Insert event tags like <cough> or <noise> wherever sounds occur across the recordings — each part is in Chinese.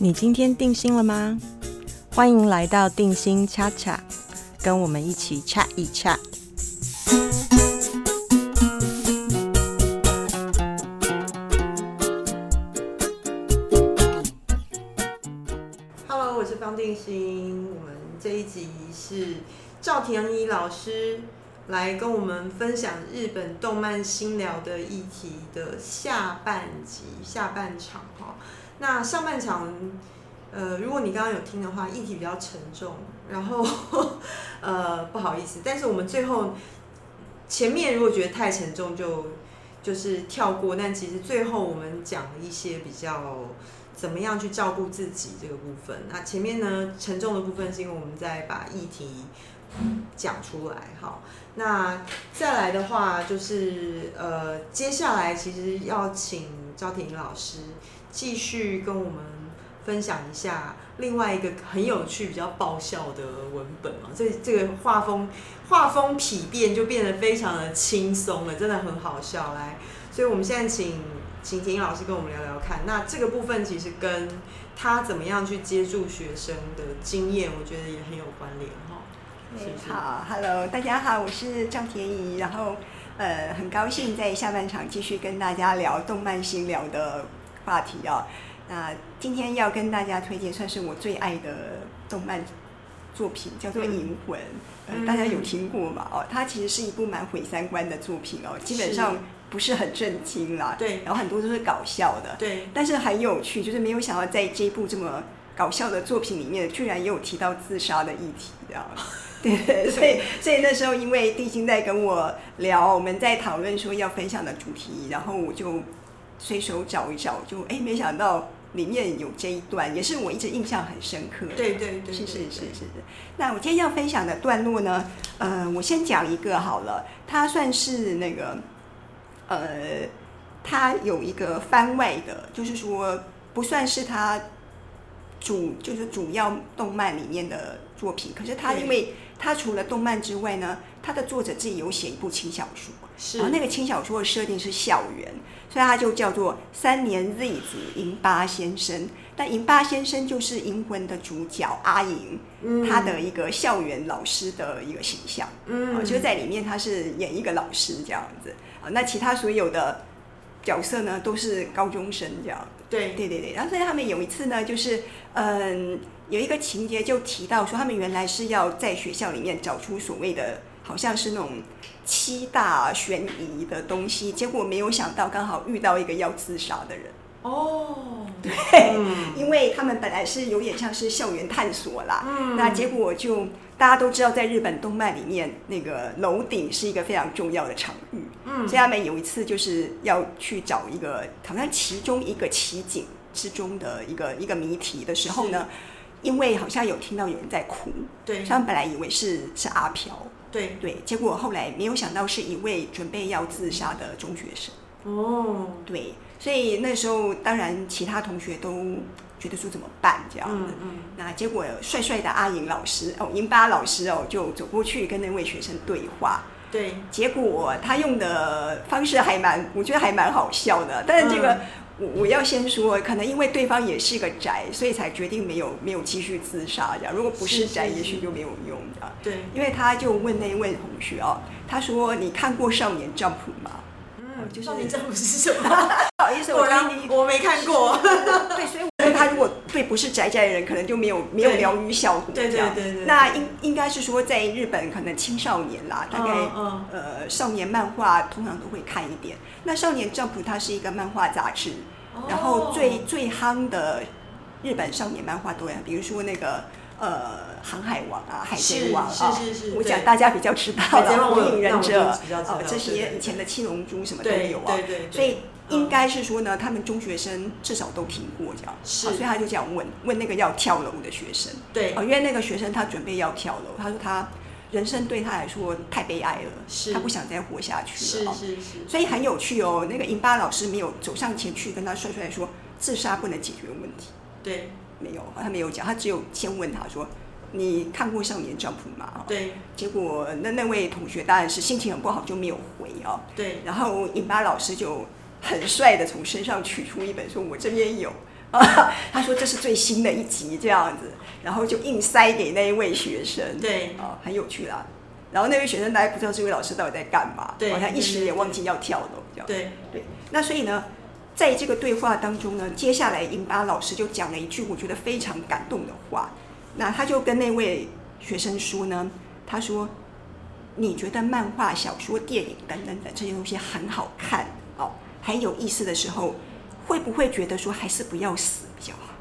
你今天定心了吗？欢迎来到定心恰恰，跟我们一起 chat 一 chat。Hello，我是方定心。我们这一集是赵田怡老师来跟我们分享日本动漫新聊的议题的下半集下半场哈。那上半场，呃，如果你刚刚有听的话，议题比较沉重，然后 <laughs> 呃不好意思，但是我们最后前面如果觉得太沉重，就就是跳过。但其实最后我们讲了一些比较怎么样去照顾自己这个部分。那前面呢沉重的部分是因为我们在把议题讲出来，好。那再来的话就是呃接下来其实要请赵婷老师。继续跟我们分享一下另外一个很有趣、比较爆笑的文本嘛？这这个画风画风匹变，就变得非常的轻松了，真的很好笑。来，所以我们现在请请婷老师跟我们聊聊看。那这个部分其实跟他怎么样去接触学生的经验，我觉得也很有关联哈。好，Hello，大家好，我是赵田怡，然后呃，很高兴在下半场继续跟大家聊动漫新聊的。话题啊，那今天要跟大家推荐算是我最爱的动漫作品，叫做《银魂》。呃，大家有听过吗？哦，它其实是一部蛮毁三观的作品哦，基本上不是很震惊啦。对，然后很多都是搞笑的。对，但是很有趣，就是没有想到在这一部这么搞笑的作品里面，居然也有提到自杀的议题，这样。<laughs> 对，所以所以那时候因为地心在跟我聊，我们在讨论说要分享的主题，然后我就。随手找一找，就哎，没想到里面有这一段，也是我一直印象很深刻。对对对，是是是是的。那我今天要分享的段落呢，呃，我先讲一个好了，它算是那个，呃，它有一个番外的，就是说不算是它主，就是主要动漫里面的作品，可是它因为它除了动漫之外呢，他的作者自己有写一部轻小说，是，然后那个轻小说的设定是校园。所以他就叫做三年 Z 组银八先生。那银八先生就是《银魂》的主角阿银，他的一个校园老师的一个形象。嗯，就在里面他是演一个老师这样子。啊，那其他所有的角色呢都是高中生这样。对对对对。然后所以他们有一次呢，就是嗯，有一个情节就提到说，他们原来是要在学校里面找出所谓的。好像是那种七大悬疑的东西，结果没有想到刚好遇到一个要自杀的人。哦，对，因为他们本来是有点像是校园探索啦，嗯，那结果就大家都知道，在日本动漫里面，那个楼顶是一个非常重要的场域，嗯，所以他们有一次就是要去找一个好像其中一个奇景之中的一个一个谜题的时候呢，因为好像有听到有人在哭，对，他们本来以为是是阿飘。对对，结果后来没有想到是一位准备要自杀的中学生。哦，对，所以那时候当然其他同学都觉得说怎么办这样子。嗯嗯。那结果帅帅的阿银老师哦，银巴老师哦，就走过去跟那位学生对话。对。结果他用的方式还蛮，我觉得还蛮好笑的。但是这个。我我要先说，可能因为对方也是个宅，所以才决定没有没有继续自杀这样。如果不是宅，也许就没有用这样。对，因为他就问那位同学哦，他说：“你看过《少年 Jump》吗？”嗯，就是《少年 Jump》是什么？<laughs> 不好意思，我我没看过。<laughs> 对，所以我觉得他如果对不是宅宅的人，可能就没有没有疗愈效果。对对对对。那应应该是说，在日本可能青少年啦，大概呃少年漫画通常都会看一点。那《少年 Jump》它是一个漫画杂志，然后最最夯的日本少年漫画都有，比如说那个呃《航海王》啊，《海贼王》啊，是是是，我讲大家比较知道了，《火影忍者》哦，这些以前的《七龙珠》什么都有啊，所以应该是说呢，他们中学生至少都听过这样，是，所以他就这样问问那个要跳楼的学生，对，哦，因为那个学生他准备要跳楼，他说他。人生对他来说太悲哀了，是他不想再活下去了。是是是，所以很有趣哦。那个银巴老师没有走上前去跟他帅帅说自杀不能解决问题。对，没有，他没有讲，他只有先问他说：“你看过《少年 Jump》吗？”对。结果那那位同学当然是心情很不好，就没有回哦。对。然后尹巴老师就很帅的从身上取出一本，说：“我这边有。” <laughs> 他说这是最新的一集这样子，然后就硬塞给那一位学生。对，哦，很有趣啦。然后那位学生大家不知道这位老师到底在干嘛，对，他一时也忘记要跳了，这样。对对。那所以呢，在这个对话当中呢，接下来英巴老师就讲了一句我觉得非常感动的话。那他就跟那位学生说呢，他说：“你觉得漫画、小说、电影等等等这些东西很好看哦，很有意思的时候，会不会觉得说还是不要死比较好？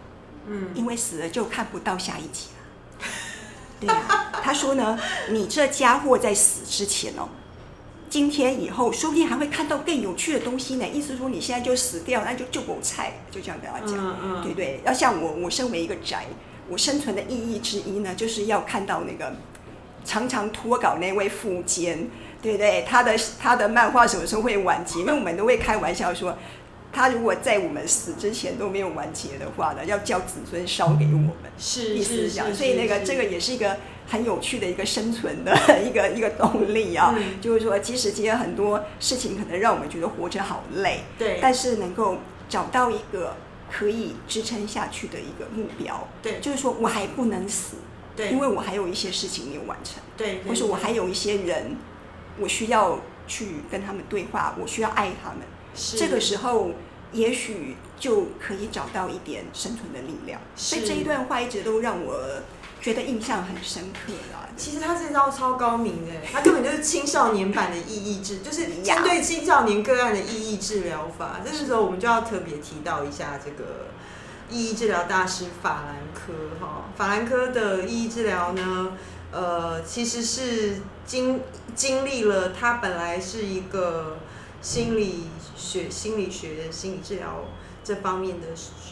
嗯，因为死了就看不到下一集了。<laughs> ”对呀，他说呢，你这家伙在死之前哦，今天以后说不定还会看到更有趣的东西呢。意思说你现在就死掉，那就就狗菜，就这样跟他讲，对不对？要像我，我身为一个宅，我生存的意义之一呢，就是要看到那个常常脱稿那位富坚，对不对？他的他的漫画什么时候会完结？因为我们都会开玩笑说。他如果在我们死之前都没有完结的话呢，要叫子孙烧给我们，是意思是这样。所以那个这个也是一个很有趣的一个生存的 <laughs> 一个一个动力啊。就是说，即使今天很多事情可能让我们觉得活着好累，对，但是能够找到一个可以支撑下去的一个目标，对，就是说我还不能死，对，因为我还有一些事情没有完成，对，或是我还有一些人，我需要去跟他们对话，我需要爱他们，这个时候。也许就可以找到一点生存的力量，所以这一段话一直都让我觉得印象很深刻啦。其实他这招超高明的，他根本就是青少年版的意义治，<laughs> 就是针对青少年个案的意义治疗法。这个时候我们就要特别提到一下这个意义治疗大师法兰科哈。法兰科的意义治疗呢，呃，其实是经经历了他本来是一个心理。学心理学、心理治疗这方面的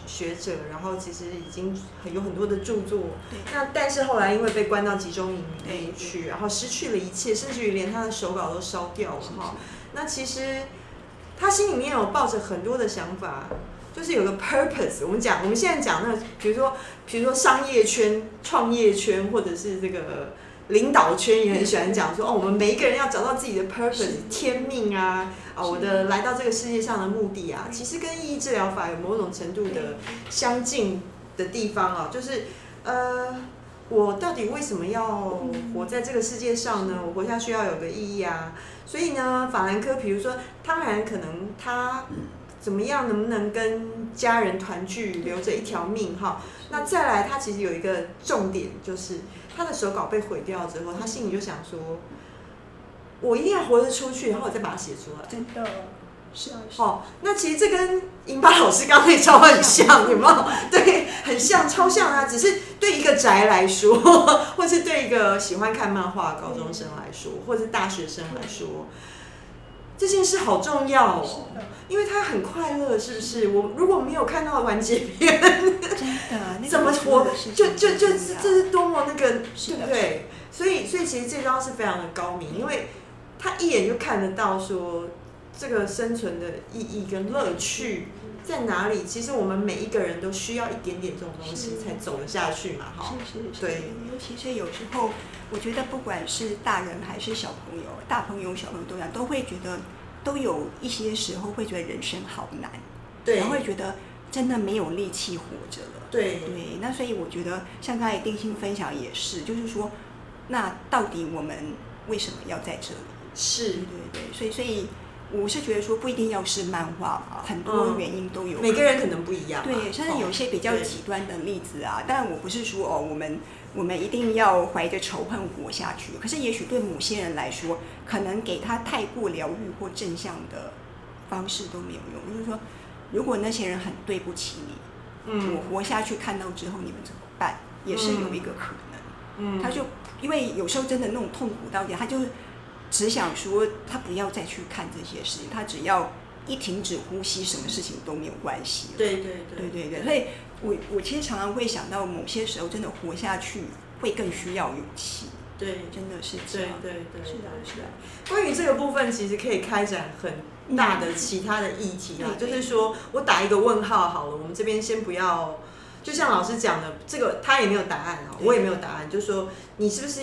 学者，然后其实已经很有很多的著作。那但是后来因为被关到集中营里面去，然后失去了一切，甚至于连他的手稿都烧掉了哈。那其实他心里面有抱着很多的想法，就是有个 purpose。我们讲，我们现在讲那，比如说，比如说商业圈、创业圈，或者是这个。领导圈也很喜欢讲说哦，我们每一个人要找到自己的 purpose，天命啊，啊，我的来到这个世界上的目的啊，其实跟意义治疗法有某种程度的相近的地方啊，就是呃，我到底为什么要活在这个世界上呢？我活下去要有个意义啊，所以呢，法兰克，比如说，当然可能他怎么样，能不能跟家人团聚，留着一条命哈？那再来，他其实有一个重点就是。他的手稿被毁掉之后，他心里就想说：“我一定要活得出去，然后我再把它写出来。”真的，是啊。好，那其实这跟英巴老师刚刚那招很像，有没有？<laughs> 对，很像，超像啊！只是对一个宅来说，<laughs> 或是对一个喜欢看漫画高中生来说，或者是大学生来说。这件事好重要哦，因为他很快乐，是不是？我如果没有看到完结篇，真的怎么活？就就就这是多么那个，对不对？所以所以其实这招是非常的高明，因为他一眼就看得到说这个生存的意义跟乐趣在哪里。其实我们每一个人都需要一点点这种东西才走得下去嘛，哈。是是是。对，尤其是有时候。我觉得不管是大人还是小朋友，大朋友小朋友都一样，都会觉得都有一些时候会觉得人生好难，对，会觉得真的没有力气活着了。对对，那所以我觉得像刚才定心分享也是，就是说，那到底我们为什么要在这里？是，对对对，所以所以我是觉得说不一定要是漫画嘛，很多原因都有，每个人可能不一样。对，甚至有一些比较极端的例子啊，但我不是说哦我们。我们一定要怀着仇恨活下去。可是，也许对某些人来说，可能给他太过疗愈或正向的方式都没有用。就是说，如果那些人很对不起你，嗯，我活下去看到之后，你们怎么办？也是有一个可能。嗯，他就因为有时候真的那种痛苦到底，他就只想说，他不要再去看这些事情，他只要一停止呼吸，什么事情都没有关系。对对对对对，所以。我我其实常常会想到，某些时候真的活下去会更需要勇气。对，真的是这样。对对对，是的，是的。关于这个部分，其实可以开展很大的其他的议题啊。就是说我打一个问号好了，我们这边先不要。就像老师讲的，这个他也没有答案啊，我也没有答案。就是说，你是不是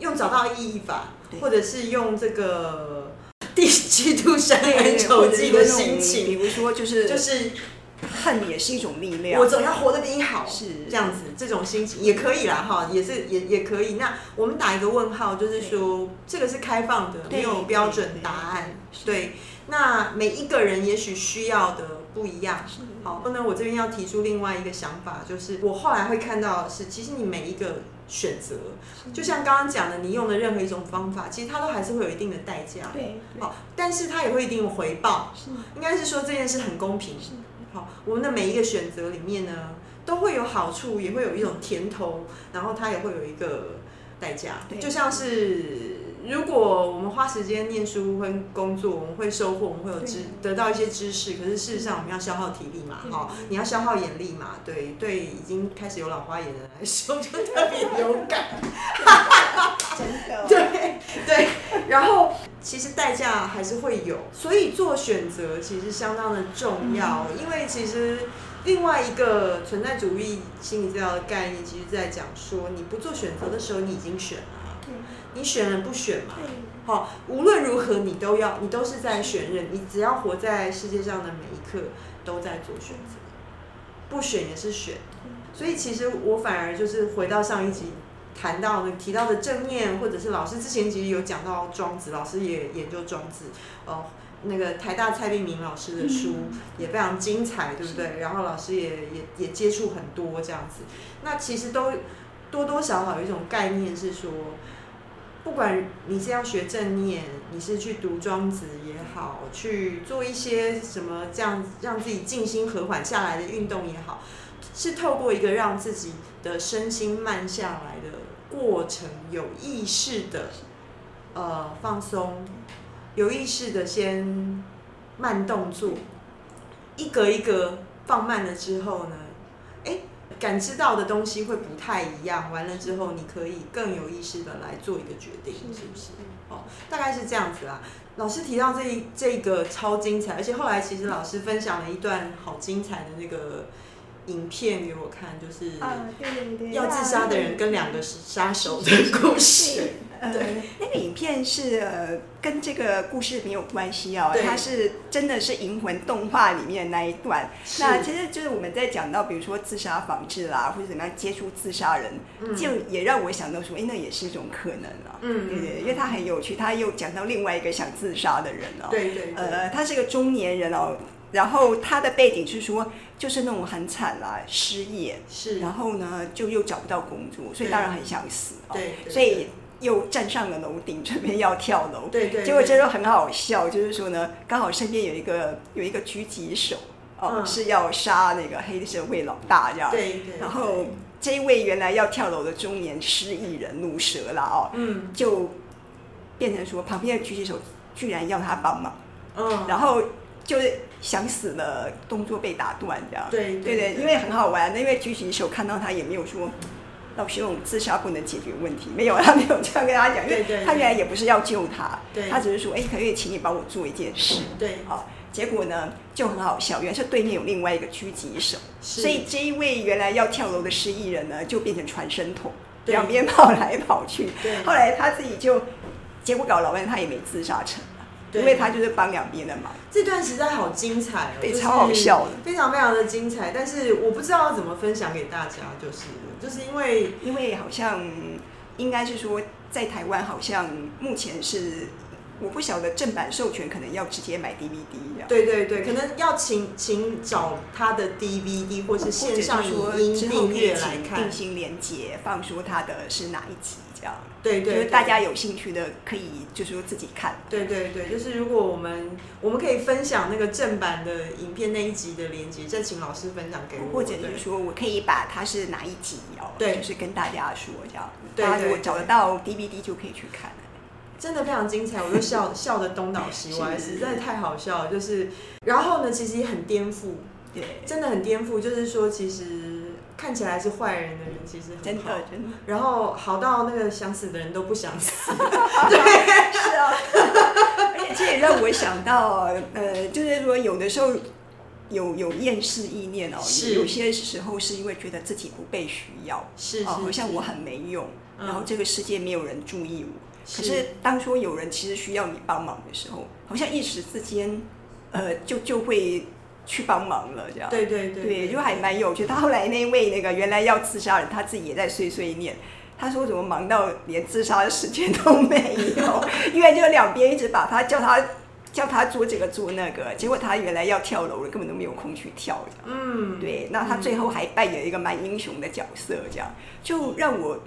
用找到意义法，或者是用这个 <laughs> 第七度山恩仇记的心情？比如说，就是就是。恨也是一种力量。我总要活得比你好，是这样子，这种心情也可以啦，哈，也是也也可以。那我们打一个问号，就是说这个是开放的，没有标准答案。对，那每一个人也许需要的不一样。好，那我这边要提出另外一个想法，就是我后来会看到是，其实你每一个选择，就像刚刚讲的，你用的任何一种方法，其实它都还是会有一定的代价。对，好，但是它也会一定有回报。应该是说这件事很公平。好，我们的每一个选择里面呢，都会有好处，也会有一种甜头，然后它也会有一个代价。就像是如果我们花时间念书跟工作，我们会收获，我们会有知得到一些知识。可是事实上，我们要消耗体力嘛，哈，你要消耗眼力嘛，对对，已经开始有老花眼的人来说，就特别有感。真的。<laughs> 对对，然后其实代价还是会有，所以做选择其实相当的重要。因为其实另外一个存在主义心理治疗的概念，其实在讲说，你不做选择的时候，你已经选了。你选人不选嘛？好，无论如何，你都要，你都是在选人。你只要活在世界上的每一刻，都在做选择，不选也是选。所以其实我反而就是回到上一集谈到的提到的正念，或者是老师之前其实有讲到庄子，老师也研究庄子。哦，那个台大蔡碧明老师的书也非常精彩，对不对？然后老师也也也接触很多这样子。那其实都多多少少有一种概念是说。不管你是要学正念，你是去读庄子也好，去做一些什么这样让自己静心和缓下来的运动也好，是透过一个让自己的身心慢下来的过程，有意识的呃放松，有意识的先慢动作，一格一格放慢了之后呢，感知到的东西会不太一样，完了之后你可以更有意识的来做一个决定，是不是？哦，大概是这样子啦。老师提到这这个超精彩，而且后来其实老师分享了一段好精彩的那个影片给我看，就是要自杀的人跟两个杀手的故事。对，<laughs> 那个影片是呃跟这个故事没有关系哦，它是真的是《银魂》动画里面那一段。那其实就是我们在讲到，比如说自杀防治啦，或者怎么样接触自杀人，就也让我想到说，哎，那也是一种可能啊。嗯对对，因为他很有趣，他又讲到另外一个想自杀的人哦。对对。呃，他是个中年人哦，然后他的背景是说，就是那种很惨啦，失业，是，然后呢就又找不到工作，所以当然很想死。对。所以。又站上了楼顶，准备要跳楼。对对。结果这时候很好笑，就是说呢，刚好身边有一个有一个狙击手，哦，是要杀那个黑社会老大这样。对对。然后这一位原来要跳楼的中年失意人怒蛇了哦，嗯，就变成说旁边的狙击手居然要他帮忙，嗯，然后就是想死了，动作被打断这样。对对对，因为很好玩，因为狙击手看到他也没有说。老师用自杀不能解决问题，没有，他没有这样跟他讲，因为他原来也不是要救他，他只是说，哎，可以请你帮我做一件事，对，好，结果呢就很好笑，原来是对面有另外一个狙击手，所以这一位原来要跳楼的失忆人呢，就变成传声筒，两边跑来跑去，后来他自己就结果搞老半天，他也没自杀成。因为他就是帮两边的忙，这段实在好精彩，对，超好笑的，非常非常的精彩。但是我不知道要怎么分享给大家，就是就是因为因为好像应该是说在台湾好像目前是我不晓得正版授权，可能要直接买 DVD 对对对，可能要请请找他的 DVD 或是线上影音订阅来看，定心连接放说他的是哪一集这样。对对，就是大家有兴趣的可以，就是说自己看。对对对，就是如果我们我们可以分享那个正版的影片那一集的链接，再请老师分享给我，或者就是说我可以把它是哪一集哦，对，就是跟大家说这样，大家如果找得到 DVD 就可以去看。真的非常精彩，我就笑 <laughs> 笑的东倒西歪，实在太好笑了。就是，然后呢，其实也很颠覆，对，真的很颠覆，就是说其实。看起来是坏人的人，其实真的真的。然后好到那个想死的人都不想死，<laughs> 对，是啊。而且这也让我想到，呃，就是说有的时候有有厌世意念哦，有些时候是因为觉得自己不被需要，是哦好像我很没用，然后这个世界没有人注意我。可是当说有人其实需要你帮忙的时候，好像一时之间，呃，就就会。去帮忙了，这样。对对对，对，就还蛮有趣。他后来那位那个原来要自杀的人，他自己也在碎碎念。他说怎么忙到连自杀的时间都没有？<laughs> 因为就两边一直把他叫他叫他做这个做那个，结果他原来要跳楼了，根本都没有空去跳。嗯，对。那他最后还扮演一个蛮英雄的角色，这样就让我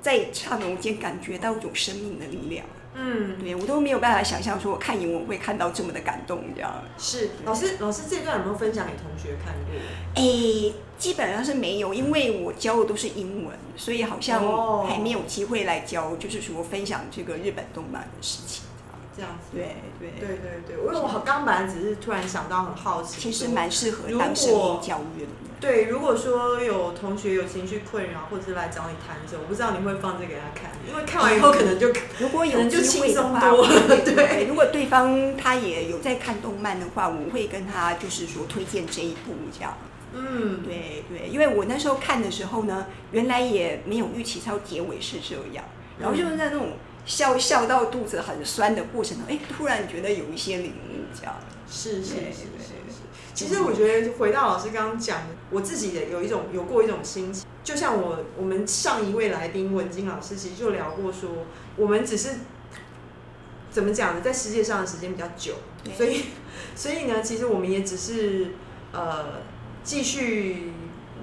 在刹那间感觉到一种生命的力量。嗯，对我都没有办法想象，说我看英文会看到这么的感动，这样。是老师，老师这段有没有分享给同学看过？哎，基本上是没有，因为我教的都是英文，所以好像还没有机会来教，就是说分享这个日本动漫的事情。这样子，对对对对对，因为我刚本来只是突然想到很好奇，其实蛮适合当生命教育的。对，如果说有同学有情绪困扰，或者是来找你谈这，我不知道你会放这给他看，因为看完以后可能就如果有就轻松多。<laughs> 对，如果对方他也有在看动漫的话，我会跟他就是说推荐这一部这样。嗯，对对，因为我那时候看的时候呢，原来也没有预期到结尾是这样，然后就是在那种。笑笑到肚子很酸的过程中，哎，突然觉得有一些领悟，这样。是是是是是。其实我觉得回到老师刚刚讲的，我自己也有一种有过一种心情，就像我我们上一位来宾文静老师，其实就聊过说，我们只是怎么讲呢，在世界上的时间比较久，所以所以呢，其实我们也只是呃继续。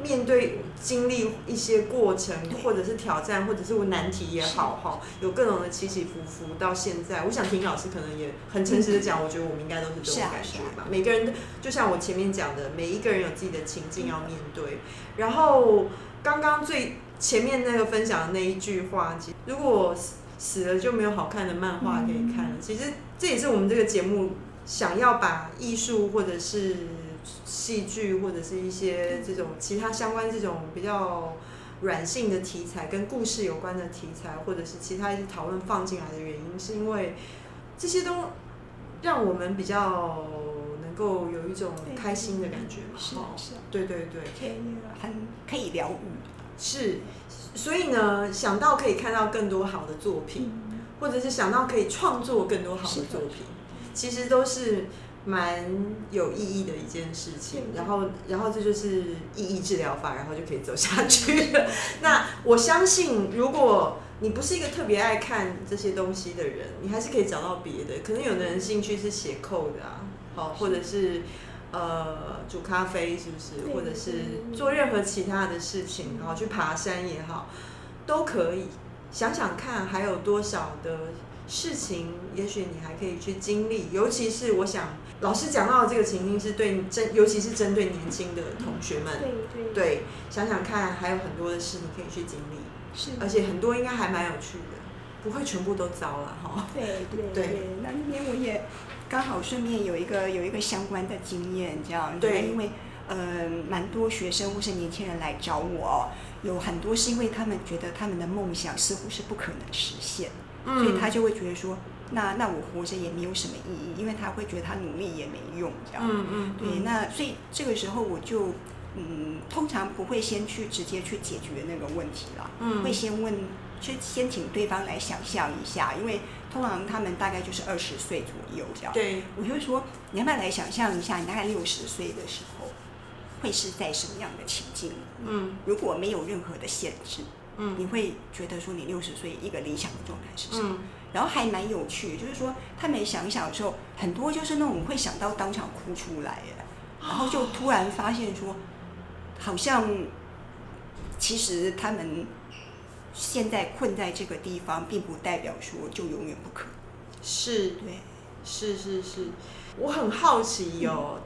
面对经历一些过程，或者是挑战，或者是难题也好，哈，有各种的起起伏伏。到现在，我想听老师可能也很诚实的讲，我觉得我们应该都是这种感觉吧。每个人就像我前面讲的，每一个人有自己的情境要面对。然后刚刚最前面那个分享的那一句话，其实如果死了就没有好看的漫画可以看了。其实这也是我们这个节目想要把艺术或者是。戏剧或者是一些这种其他相关这种比较软性的题材，跟故事有关的题材，或者是其他一些讨论放进来的原因，是因为这些都让我们比较能够有一种开心的感觉嘛。是是，对对对，可以很可以疗愈。是，所以呢，想到可以看到更多好的作品，或者是想到可以创作更多好的作品，其实都是。蛮有意义的一件事情，然后，然后这就是意义治疗法，然后就可以走下去了。<laughs> 那我相信，如果你不是一个特别爱看这些东西的人，你还是可以找到别的。可能有的人兴趣是写扣的啊，好，或者是呃煮咖啡，是不是？或者是做任何其他的事情，然后去爬山也好，都可以。想想看，还有多少的事情，也许你还可以去经历。尤其是我想。老师讲到的这个情境是对针，尤其是针对年轻的同学们。对对。对，想想看，还有很多的事你可以去经历。是。而且很多应该还蛮有趣的，不会全部都糟了哈。对对对。那那边我也刚好顺便有一个有一个相关的经验，这样。对。因为呃，蛮多学生或是年轻人来找我，有很多是因为他们觉得他们的梦想似乎是不可能实现，所以他就会觉得说。那那我活着也没有什么意义，因为他会觉得他努力也没用，这样。嗯嗯。对，那所以这个时候我就嗯，通常不会先去直接去解决那个问题了。嗯。会先问，去先请对方来想象一下，因为通常他们大概就是二十岁左右这样。对。我就说，你要不要来想象一下，你大概六十岁的时候会是在什么样的情境？嗯。如果没有任何的限制，嗯，你会觉得说你六十岁一个理想的状态是什么？然后还蛮有趣，就是说他们想想的时候，很多就是那种会想到当场哭出来，然后就突然发现说，好像其实他们现在困在这个地方，并不代表说就永远不可。是，对，是是是，我很好奇哟，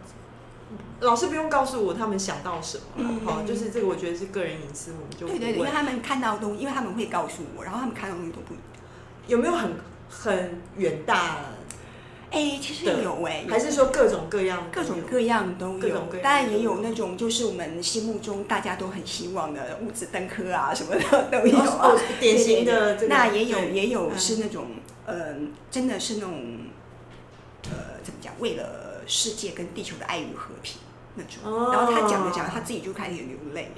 老师不用告诉我他们想到什么，好，就是这个我觉得是个人隐私，我们就对对对，因为他们看到东西，因为他们会告诉我，然后他们看到东西都不一样。有没有很很远大？哎，其实有哎，还是说各种各样，各种各样都有。当然也有那种就是我们心目中大家都很希望的物质登科啊什么的 <laughs> 都有啊。典型的那也有也有是那种嗯，真的是那种呃，怎么讲？为了世界跟地球的爱与和平那种。然后他讲着讲，他自己就开始流泪。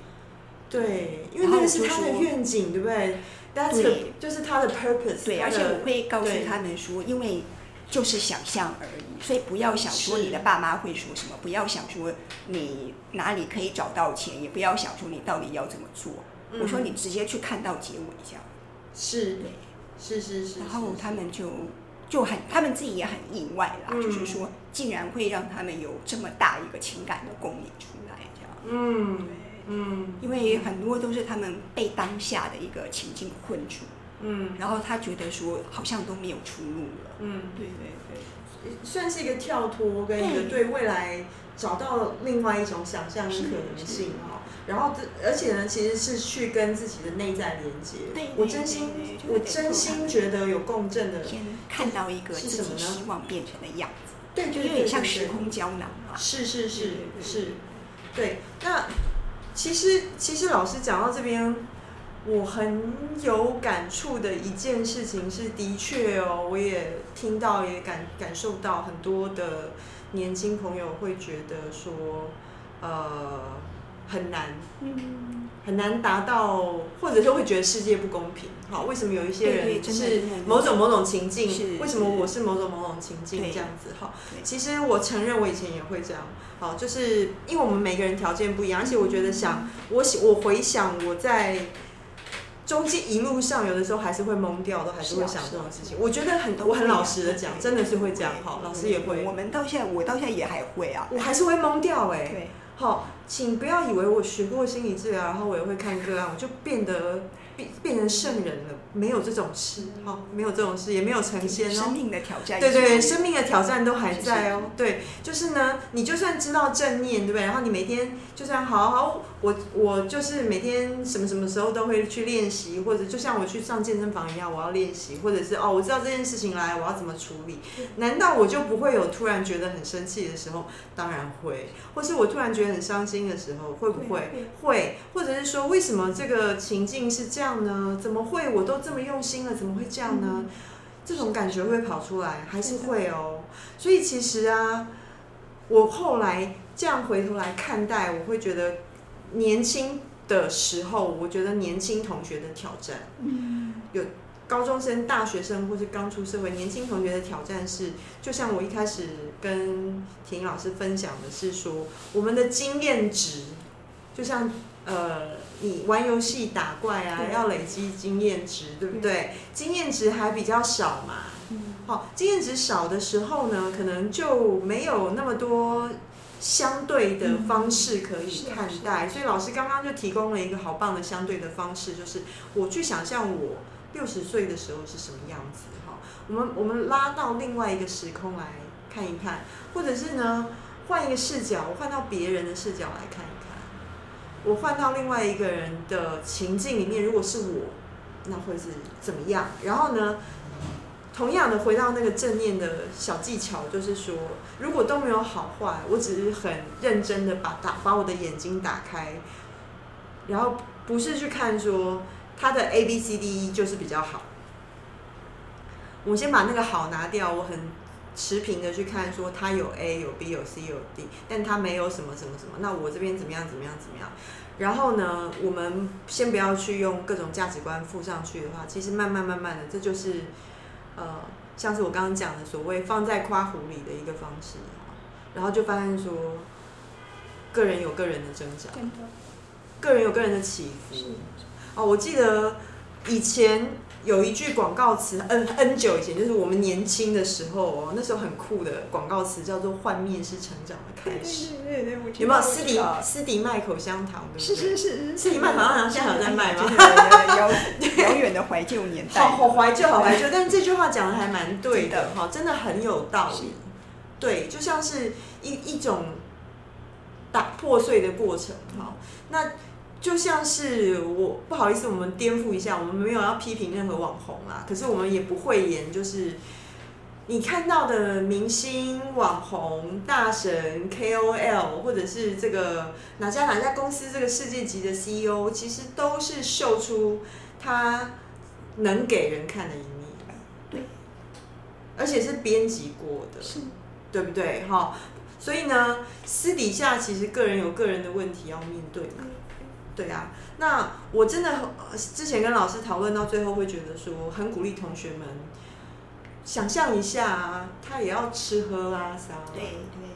对，因为那个是他的愿景，对不对？对，就是他的 purpose。对，而且我会告诉他们说，因为就是想象而已，所以不要想说是你的爸妈会说什么，不要想说你哪里可以找到钱，也不要想说你到底要怎么做。我说嗯你直接去看到结尾这样，是对，是是是，然后是他们就就很，他们自己也很意外啦，嗯。就是说竟然会让他们有这么大一个情感的共鸣出来这样。嗯嗯因为很多都是他们被当下的一个情境困住，嗯然后他觉得说好像都没有出路了。嗯，对对对，算是一个跳脱跟一个对未来找到另外一种想象的可能性哈。然后这而且呢，其实是去跟自己的内在连接。对对我真心我真心觉得有共振的，先看到一个自己是什么呢希望变成的样子，对，就有点像时。对对对空胶囊嘛。是是是对对对是，对。那其实其实老师讲到这边，我很有感触的一件事情是，的确哦，我也听到也感感受到很多的年轻朋友会觉得说，呃，很难嗯，很难达到，或者是会觉得世界不公平。好，为什么有一些人是某种某种情境？为什么我是某种某种情境这样子？哈，其实我承认我以前也会这样。好，就是因为我们每个人条件不一样，而且我觉得想我想我回想我在中间一路上，有的时候还是会懵掉，都还是会想这种事情。我觉得很我很老实的讲，真的是会这样。哈，老师也会我，们到现在，我到现在也还会啊。我还是会懵掉哎、对，好，请不要以为我学过心理治疗，然后我也会看个案，我就变得变变成圣人了，没有这种事，好，没有这种事，也没有成仙哦。生命的挑战。对对对，生命的挑战都还在哦。对，就是呢，你就算知道正念，对不对？然后你每天就算好好，我我就是每天什么什么时候都会去练习，或者就像我去上健身房一样，我要练习，或者是哦，我知道这件事情来，我要怎么处理？难道我就不会有突然觉得很生气的时候？当然会，或是我突然觉得很伤心的时候，会不会？会，或者是说，为什么这个情境是这样呢？怎么会？我都这么用心了，怎么会这样呢？这种感觉会跑出来，还是会哦。所以其实啊，我后来这样回头来看待，我会觉得年轻的时候，我觉得年轻同学的挑战，嗯，高中生、大学生或是刚出社会年轻同学的挑战是，就像我一开始跟婷老师分享的是说，我们的经验值，就像呃，你玩游戏打怪啊，要累积经验值，对不对？经验值还比较少嘛。嗯好，经验值少的时候呢，可能就没有那么多相对的方式可以看待。所以老师刚刚就提供了一个好棒的相对的方式，就是我去想象我六十岁的时候是什么样子。哈，我们我们拉到另外一个时空来看一看，或者是呢换一个视角，我换到别人的视角来看一看，我换到另外一个人的情境里面，如果是我，那会是怎么样？然后呢？同样的，回到那个正念的小技巧，就是说，如果都没有好坏，我只是很认真的把打把我的眼睛打开，然后不是去看说它的 A B C D E 就是比较好。我先把那个好拿掉，我很持平的去看说它有 A 有 B 有 C 有 D，但它没有什么什么什么，那我这边怎么样怎么样怎么样？然后呢，我们先不要去用各种价值观附上去的话，其实慢慢慢慢的，这就是。呃，像是我刚刚讲的所谓放在夸壶里的一个方式，然后就发现说，个人有个人的挣扎，真的个人有个人的起伏。哦，我记得以前有一句广告词，N N 久以前，就是我们年轻的时候哦，那时候很酷的广告词叫做“幻灭是成长的开始对对对，我”，有没有？斯迪斯迪麦口香糖，对不是对？是是，是你卖好像现在还有在卖吗遥遥远的怀旧年代，好好怀旧，好怀旧。但是这句话讲的还蛮对的的，哈，真的很有道理。对，就像是一一种打破碎的过程，哈。那就像是我不好意思，我们颠覆一下，我们没有要批评任何网红啦，可是我们也不会言，就是你看到的明星、网红、大神、KOL，或者是这个哪家哪家公司这个世界级的 CEO，其实都是秀出他能给人看的一面，对，而且是编辑过的，是对不对？哈，所以呢，私底下其实个人有个人的问题要面对嘛。对啊，那我真的呃之前跟老师讨论到最后，会觉得说很鼓励同学们，想象一下啊，他也要吃喝拉撒，对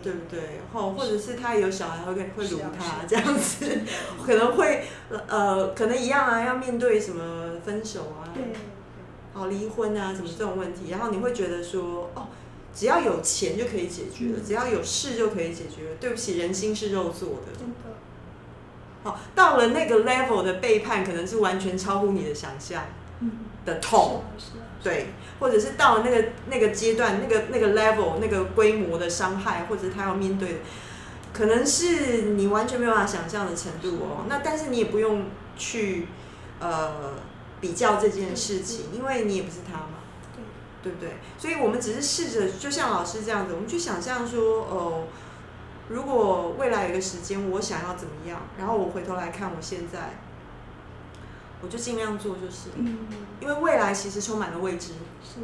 对不对？或或者是他有小孩会会辱他这样子，<laughs> 可能会呃，可能一样啊，要面对什么分手啊，对哦离婚啊什么这种问题，然后你会觉得说哦。只要有钱就可以解决了，嗯只要有事就可以解决了。对不起，人心是肉做的。真的好，到了那个 level 的背叛，可能是完全超乎你的想象嗯的痛。对，或者是到了那个那个阶段，那个那个 level 那个规模的伤害，或者他要面对的，可能是你完全没有办法想象的程度哦。那但是你也不用去呃比较这件事情，因为你也不是他嘛，对不对？所以我们只是试着，就像老师这样子，我们去想象说，哦、如果未来有一个时间，我想要怎么样，然后我回头来看我现在，我就尽量做就是。因为未来其实充满了未知，是。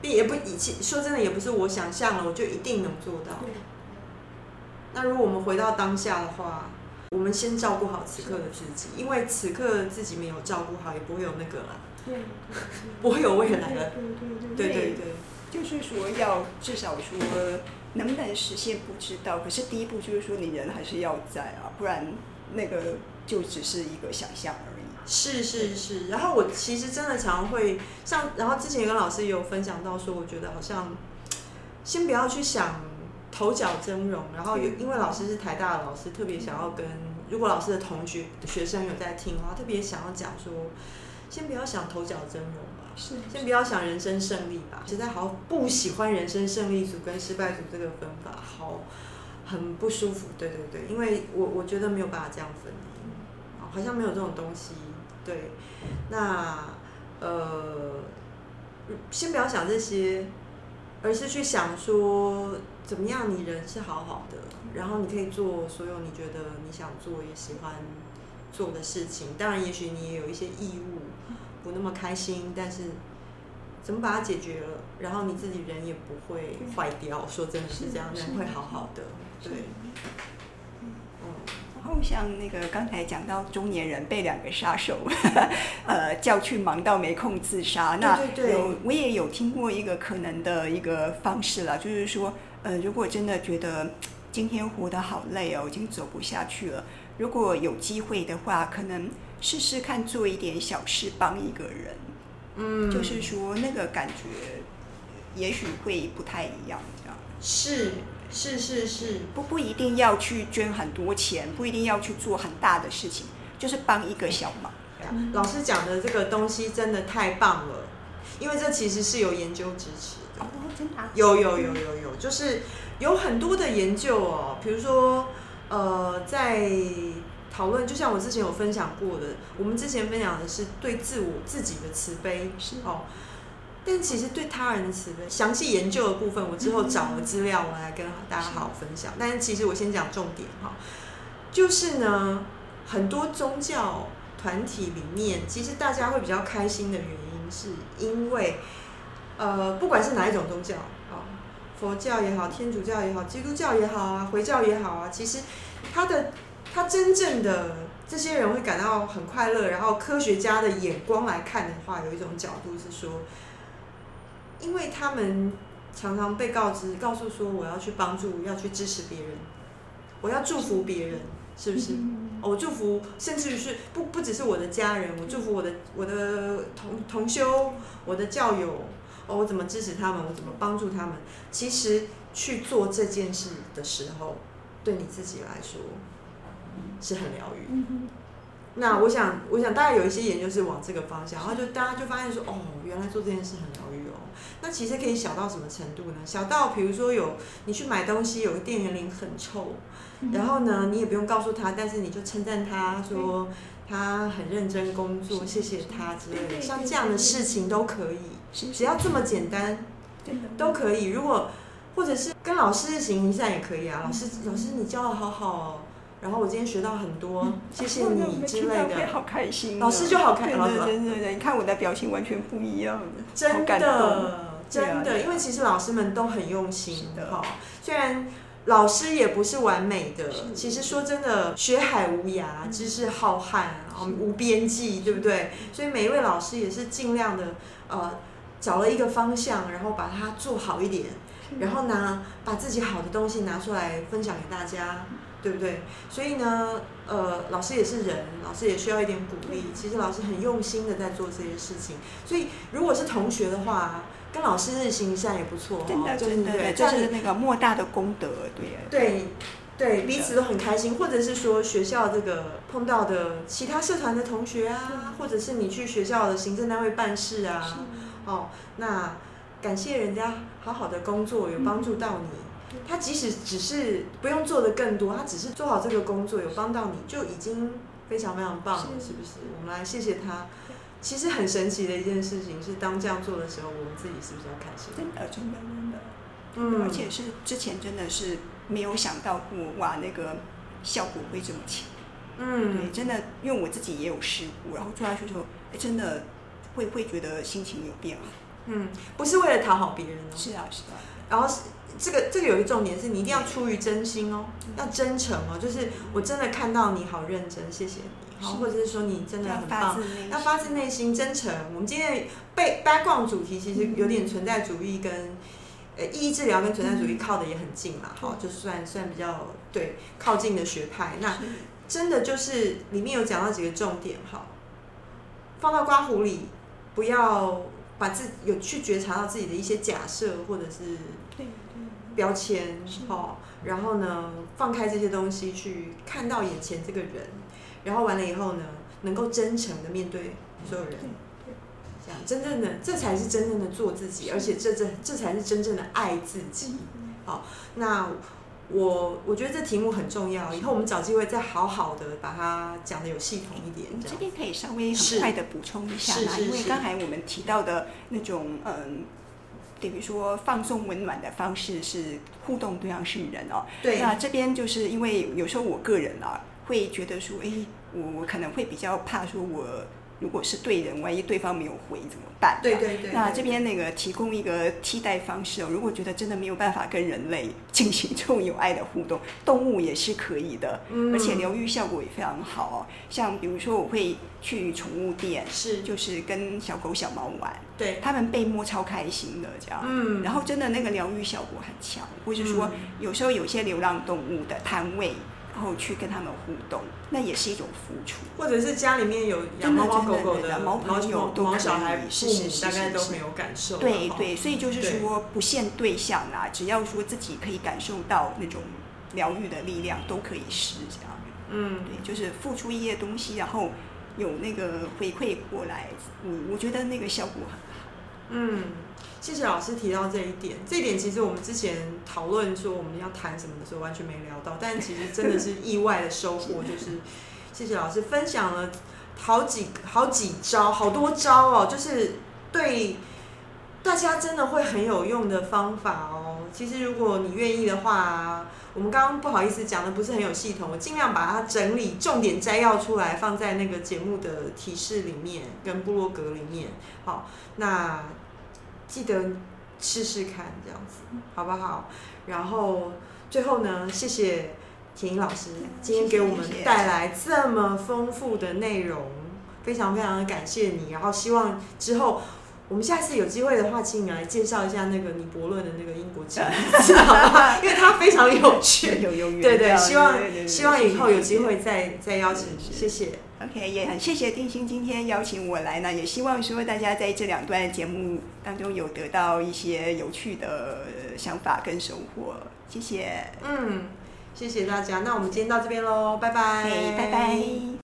并也不以前说真的也不是我想象了我就一定能做到。那如果我们回到当下的话，我们先照顾好此刻的自己，因为此刻自己没有照顾好，也不会有那个了，对 <laughs> 不会有未来了。对对对对，就是说要至少说能不能实现不知道，可是第一步就是说你人还是要在啊，不然那个就只是一个想象而已。是是是。然后我其实真的常常会像，然后之前有跟老师也有分享到说，我觉得好像先不要去想头角峥嵘，然后因为老师是台大的老师，特别想要跟如果老师的同学学生有在听的话，特别想要讲说，先不要想头角峥嵘吧。是先不要想人生胜利吧，实在好不喜欢人生胜利组跟失败组这个分法，好很不舒服。对对对，因为我我觉得没有办法这样分好像没有这种东西。对，那呃，先不要想这些，而是去想说怎么样你人是好好的，然后你可以做所有你觉得你想做也喜欢做的事情。当然，也许你也有一些义务。<laughs> 不那么开心，但是怎么把它解决了，然后你自己人也不会坏掉。说真的是这样，是人会好好的。对，嗯，然后像那个刚才讲到中年人被两个杀手 <laughs> 呃叫去忙到没空自杀，那有我也有听过一个可能的一个方式啦，就是说呃如果真的觉得今天活得好累哦，已经走不下去了，如果有机会的话，可能试试看做一点小事帮一个人，嗯，就是说那个感觉也许会不太一样，这样。是是是是，不不一定要去捐很多钱，不一定要去做很大的事情，就是帮一个小忙。老师讲的这个东西真的太棒了，因为这其实是有研究支持的。哦，真的、啊？有有有有有，就是有很多的研究哦，比如说呃，在讨论，就像我之前有分享过的，我们之前分享的是对自我自己的慈悲，是哦。但其实对他人的慈悲，详细研究的部分，我之后找了资料，我来跟大家好好分享。但是其实我先讲重点哈，就是呢，很多宗教团体里面，其实大家会比较开心的原因，是因为呃，不管是哪一种宗教啊、佛教也好，天主教也好，基督教也好啊，回教也好啊，其实他的他真正的这些人会感到很快乐。然后科学家的眼光来看的话，有一种角度是说，因为他们常常被告知、告诉说，我要去帮助、要去支持别人，我要祝福别人，是不是？我祝福，甚至于是不不只是我的家人，我祝福我的我的同同修，我的教友，哦，我怎么支持他们，我怎么帮助他们？其实去做这件事的时候，对你自己来说是很疗愈。嗯那我想，我想大概有一些研究是往这个方向，然后就大家就发现说，哦，原来做这件事很疗愈哦。那其实可以小到什么程度呢？小到比如说有你去买东西，有个店员脸很臭，然后呢，你也不用告诉他，但是你就称赞他说他很认真工作，谢谢他之类的，像这样的事情都可以，是只要这么简单都可以。如果或者是跟老师行一下也可以啊，老师老师你教的好好哦，然后我今天学到很多，谢谢你之类的。会好开心哦，老师就好开对老师对对对，你看我的表情完全不一样，好真的，真的，因为其实老师们都很用心的哈。虽然老师也不是完美的，其实说真的，学海无涯，知识浩瀚，啊无边际，对不对？所以每一位老师也是尽量的呃。找了一个方向，然后把它做好一点，然后呢，把自己好的东西拿出来分享给大家，对不对？所以呢，呃，老师也是人，老师也需要一点鼓励。其实老师很用心的在做这些事情，所以如果是同学的话，跟老师日行一善也不错哦，就是对，就是那个莫大的功德，对对。对，彼此都很开心，或者是说学校这个碰到的其他社团的同学啊，或者是你去学校的行政单位办事啊，哦，那感谢人家好好的工作有帮助到你，他即使只是不用做的更多，他只是做好这个工作有帮到你就已经非常非常棒了，是不是？我们来谢谢他。其实很神奇的一件事情是，当这样做的时候，我们自己是不是要开心？真的，真的，真的。嗯，而且是之前真的是。没有想到过哇，那个效果会这么强。嗯，对，真的，因为我自己也有失误，然后做下去之后，哎，真的会会觉得心情有变化。嗯，不是为了讨好别人哦。是啊，是啊。然后这个这个有一个重点是你一定要出于真心哦，要真诚哦，就是我真的看到你好认真，谢谢你，好，或者是说你真的很棒，要发自内心真诚。我们今天被 background 主题其实有点存在主义跟。呃，意义治疗跟存在主义靠的也很近嘛，哈，就算算比较对靠近的学派。那真的就是里面有讲到几个重点，哈，放到刮胡里，不要把自己有去觉察到自己的一些假设或者是标签，哦，然后呢，放开这些东西去看到眼前这个人，然后完了以后呢，能够真诚的面对所有人。这样真正的，这才是真正的做自己，而且这这这才是真正的爱自己。好，那我我觉得这题目很重要，以后我们找机会再好好的把它讲的有系统一点。这边可以稍微很快的补充一下啦，因为刚才我们提到的那种嗯，比如说放松温暖的方式是互动对象是人哦。对。那这边就是因为有时候我个人啊会觉得说，哎，我我可能会比较怕说我。如果是对人，万一对方没有回怎么办？对对对。那这边那个提供一个替代方式哦，如果觉得真的没有办法跟人类进行这种有爱的互动，动物也是可以的，而且疗愈效果也非常好哦。像比如说，我会去宠物店，是就是跟小狗小猫玩，对，他们被摸超开心的这样，嗯，然后真的那个疗愈效果很强，或者说有时候有些流浪动物的摊位。然后去跟他们互动，那也是一种付出。或者是家里面有养猫猫狗狗的毛朋友、毛小孩，是是是，大概都很有感受。对对，所以就是说不限对象啊，只要说自己可以感受到那种疗愈的力量，都可以试这样。嗯，对，就是付出一些东西，然后有那个回馈过来，我我觉得那个效果很好。嗯。谢谢老师提到这一点，这一点其实我们之前讨论说我们要谈什么的时候完全没聊到，但其实真的是意外的收获，就是谢谢老师分享了好几好几招，好多招哦，就是对大家真的会很有用的方法哦。其实如果你愿意的话，我们刚刚不好意思讲的不是很有系统，我尽量把它整理重点摘要出来，放在那个节目的提示里面跟部落格里面。好，那。记得试试看，这样子好不好？然后最后呢，谢谢田英老师今天给我们带来这么丰富的内容，非常非常的感谢你。然后希望之后我们下次有机会的话，请你来介绍一下那个尼伯论的那个英国记忆，<laughs> 因为它非常有趣。<laughs> 对对，希望希望以后有机会再再邀请，谢谢。OK，也很谢谢定心今天邀请我来呢，也希望说大家在这两段节目当中有得到一些有趣的想法跟收获，谢谢。嗯，谢谢大家，那我们今天到这边喽，拜拜。拜拜。